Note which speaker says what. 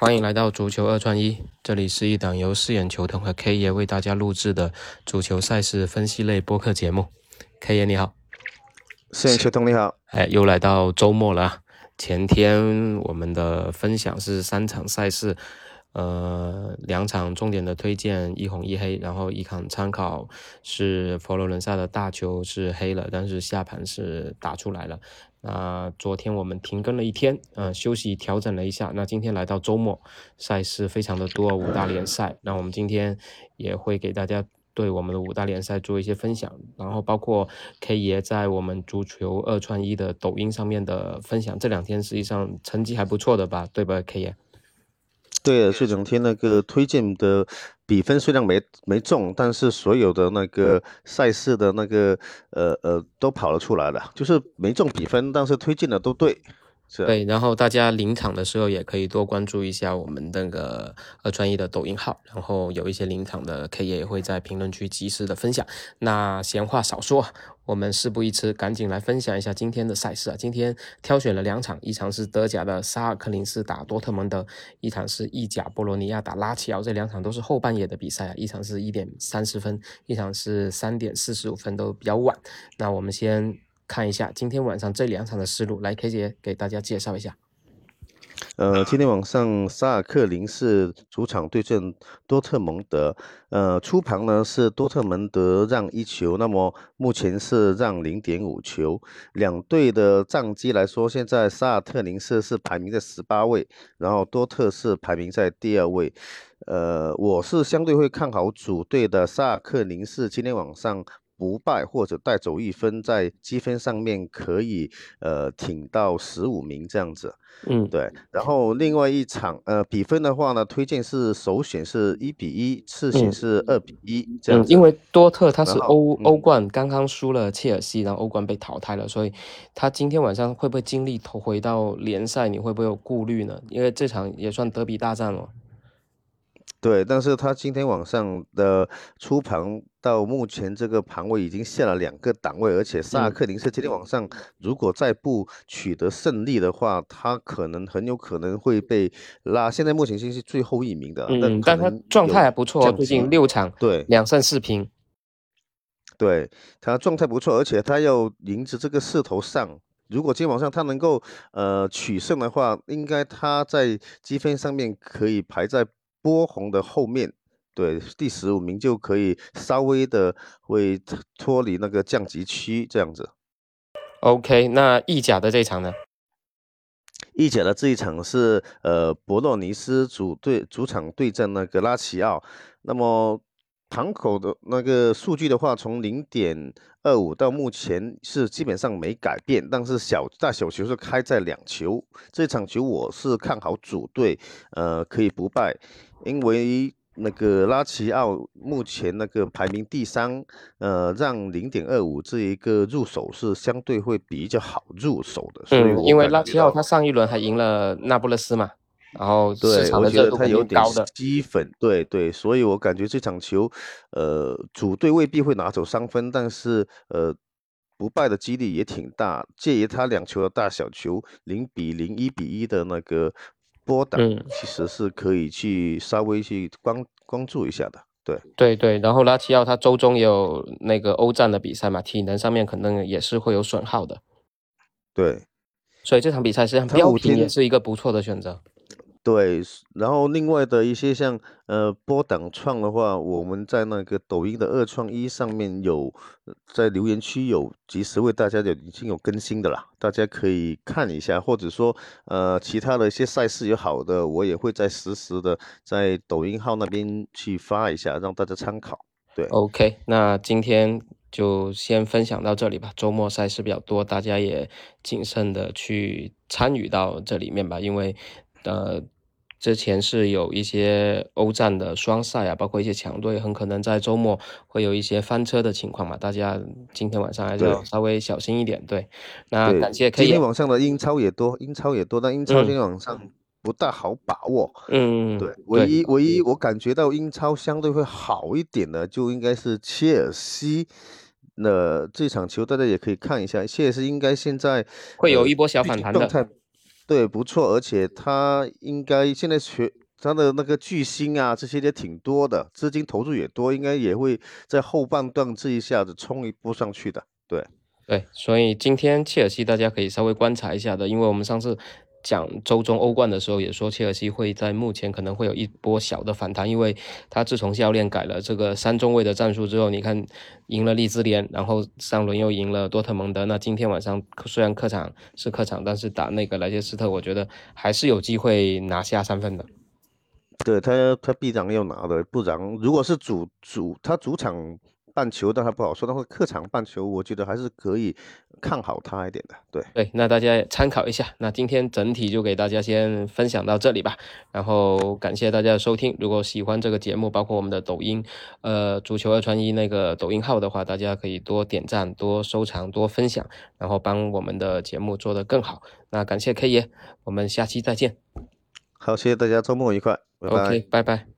Speaker 1: 欢迎来到足球二串一，这里是一档由四眼球童和 K 爷为大家录制的足球赛事分析类播客节目。K 爷你好，
Speaker 2: 四眼球童你好，
Speaker 1: 哎，又来到周末了。前天我们的分享是三场赛事。呃，两场重点的推荐，一红一黑，然后一场参考是佛罗伦萨的大球是黑了，但是下盘是打出来了。那昨天我们停更了一天，嗯，休息调整了一下。那今天来到周末，赛事非常的多，五大联赛。那我们今天也会给大家对我们的五大联赛做一些分享，然后包括 K 爷在我们足球二串一的抖音上面的分享。这两天实际上成绩还不错的吧，对吧，K 爷？
Speaker 2: 对，这两天那个推荐的比分虽然没没中，但是所有的那个赛事的那个呃呃都跑了出来了，就是没中比分，但是推荐的都对。
Speaker 1: 对，然后大家临场的时候也可以多关注一下我们那个二专一的抖音号，然后有一些临场的 K 也会在评论区及时的分享。那闲话少说，我们事不宜迟，赶紧来分享一下今天的赛事啊！今天挑选了两场，一场是德甲的沙尔克林斯打多特蒙德，一场是意甲波罗尼亚打拉齐奥，这两场都是后半夜的比赛啊，一场是一点三十分，一场是三点四十五分，都比较晚。那我们先。看一下今天晚上这两场的思路，来 K 姐给大家介绍一下。
Speaker 2: 呃，今天晚上沙尔克林是主场对阵多特蒙德，呃，初盘呢是多特蒙德让一球，那么目前是让零点五球。两队的战绩来说，现在沙尔特林斯是排名在十八位，然后多特是排名在第二位。呃，我是相对会看好主队的沙尔克林斯，今天晚上。不败或者带走一分，在积分上面可以呃挺到十五名这样子，
Speaker 1: 嗯，
Speaker 2: 对。然后另外一场呃比分的话呢，推荐是首选是一比一，次选是二比一这样。
Speaker 1: 因为多特他是欧欧冠刚刚输了切尔西，然后欧冠被淘汰了，所以他今天晚上会不会经历投回到联赛？你会不会有顾虑呢？因为这场也算德比大战了。
Speaker 2: 对，但是他今天晚上的出盘到目前这个盘位已经下了两个档位，而且萨克林斯今天晚上如果再不取得胜利的话，他可能很有可能会被拉。现在目前是是最后一名的，
Speaker 1: 嗯，但他状态还不错，最近六场
Speaker 2: 对
Speaker 1: 两胜四平，
Speaker 2: 对他状态不错，而且他要迎着这个势头上，如果今天晚上他能够呃取胜的话，应该他在积分上面可以排在。波红的后面，对第十五名就可以稍微的会脱离那个降级区这样子。
Speaker 1: OK，那意甲的这一场呢？
Speaker 2: 意甲的这一场是呃博洛尼斯主队主场对阵那个拉齐奥。那么盘口的那个数据的话，从零点二五到目前是基本上没改变，但是小大小球是开在两球。这场球我是看好主队，呃可以不败。因为那个拉齐奥目前那个排名第三，呃，让零点二五这一个入手是相对会比较好入手的。
Speaker 1: 嗯，因为拉齐奥他上一轮还赢了那不勒斯嘛，然后
Speaker 2: 对，我觉得他有点积粉，对对，所以我感觉这场球，呃，主队未必会拿走三分，但是呃，不败的几率也挺大。介于他两球的大小球，零比零、一比一的那个。波档其实是可以去稍微去关关注一下的，对
Speaker 1: 对对。然后拉齐奥他周中也有那个欧战的比赛嘛，体能上面可能也是会有损耗的。
Speaker 2: 对，
Speaker 1: 所以这场比赛实际上标平也是一个不错的选择。
Speaker 2: 对，然后另外的一些像呃波档创的话，我们在那个抖音的二创一上面有在留言区有及时为大家有已经有更新的啦，大家可以看一下，或者说呃其他的一些赛事有好的，我也会在实时的在抖音号那边去发一下，让大家参考。对
Speaker 1: ，OK，那今天就先分享到这里吧。周末赛事比较多，大家也谨慎的去参与到这里面吧，因为呃。之前是有一些欧战的双赛啊，包括一些强队，很可能在周末会有一些翻车的情况嘛。大家今天晚上还是要稍微小心一点。对，那感谢。
Speaker 2: 今天晚上的英超也多，英超也多，但英超今天晚上不大好把握。
Speaker 1: 嗯，
Speaker 2: 对，唯一唯一我感觉到英超相对会好一点的，就应该是切尔西。那这场球大家也可以看一下，切尔西应该现在
Speaker 1: 会有一波小反弹的。
Speaker 2: 对，不错，而且他应该现在学他的那个巨星啊，这些也挺多的，资金投入也多，应该也会在后半段这一下子冲一波上去的。对，
Speaker 1: 对，所以今天切尔西大家可以稍微观察一下的，因为我们上次。讲周中欧冠的时候也说，切尔西会在目前可能会有一波小的反弹，因为他自从教练改了这个三中卫的战术之后，你看赢了利兹联，然后上轮又赢了多特蒙德，那今天晚上虽然客场是客场，但是打那个莱切斯特，我觉得还是有机会拿下三分的。
Speaker 2: 对他，他必然要拿的，不然如果是主主他主场。半球当然不好说，但是客场半球，我觉得还是可以看好他一点的。对
Speaker 1: 对，那大家参考一下。那今天整体就给大家先分享到这里吧。然后感谢大家的收听。如果喜欢这个节目，包括我们的抖音，呃，足球二穿一那个抖音号的话，大家可以多点赞、多收藏、多分享，然后帮我们的节目做得更好。那感谢 K 爷，我们下期再见。
Speaker 2: 好，谢谢大家，周末愉快，拜拜，
Speaker 1: 拜拜。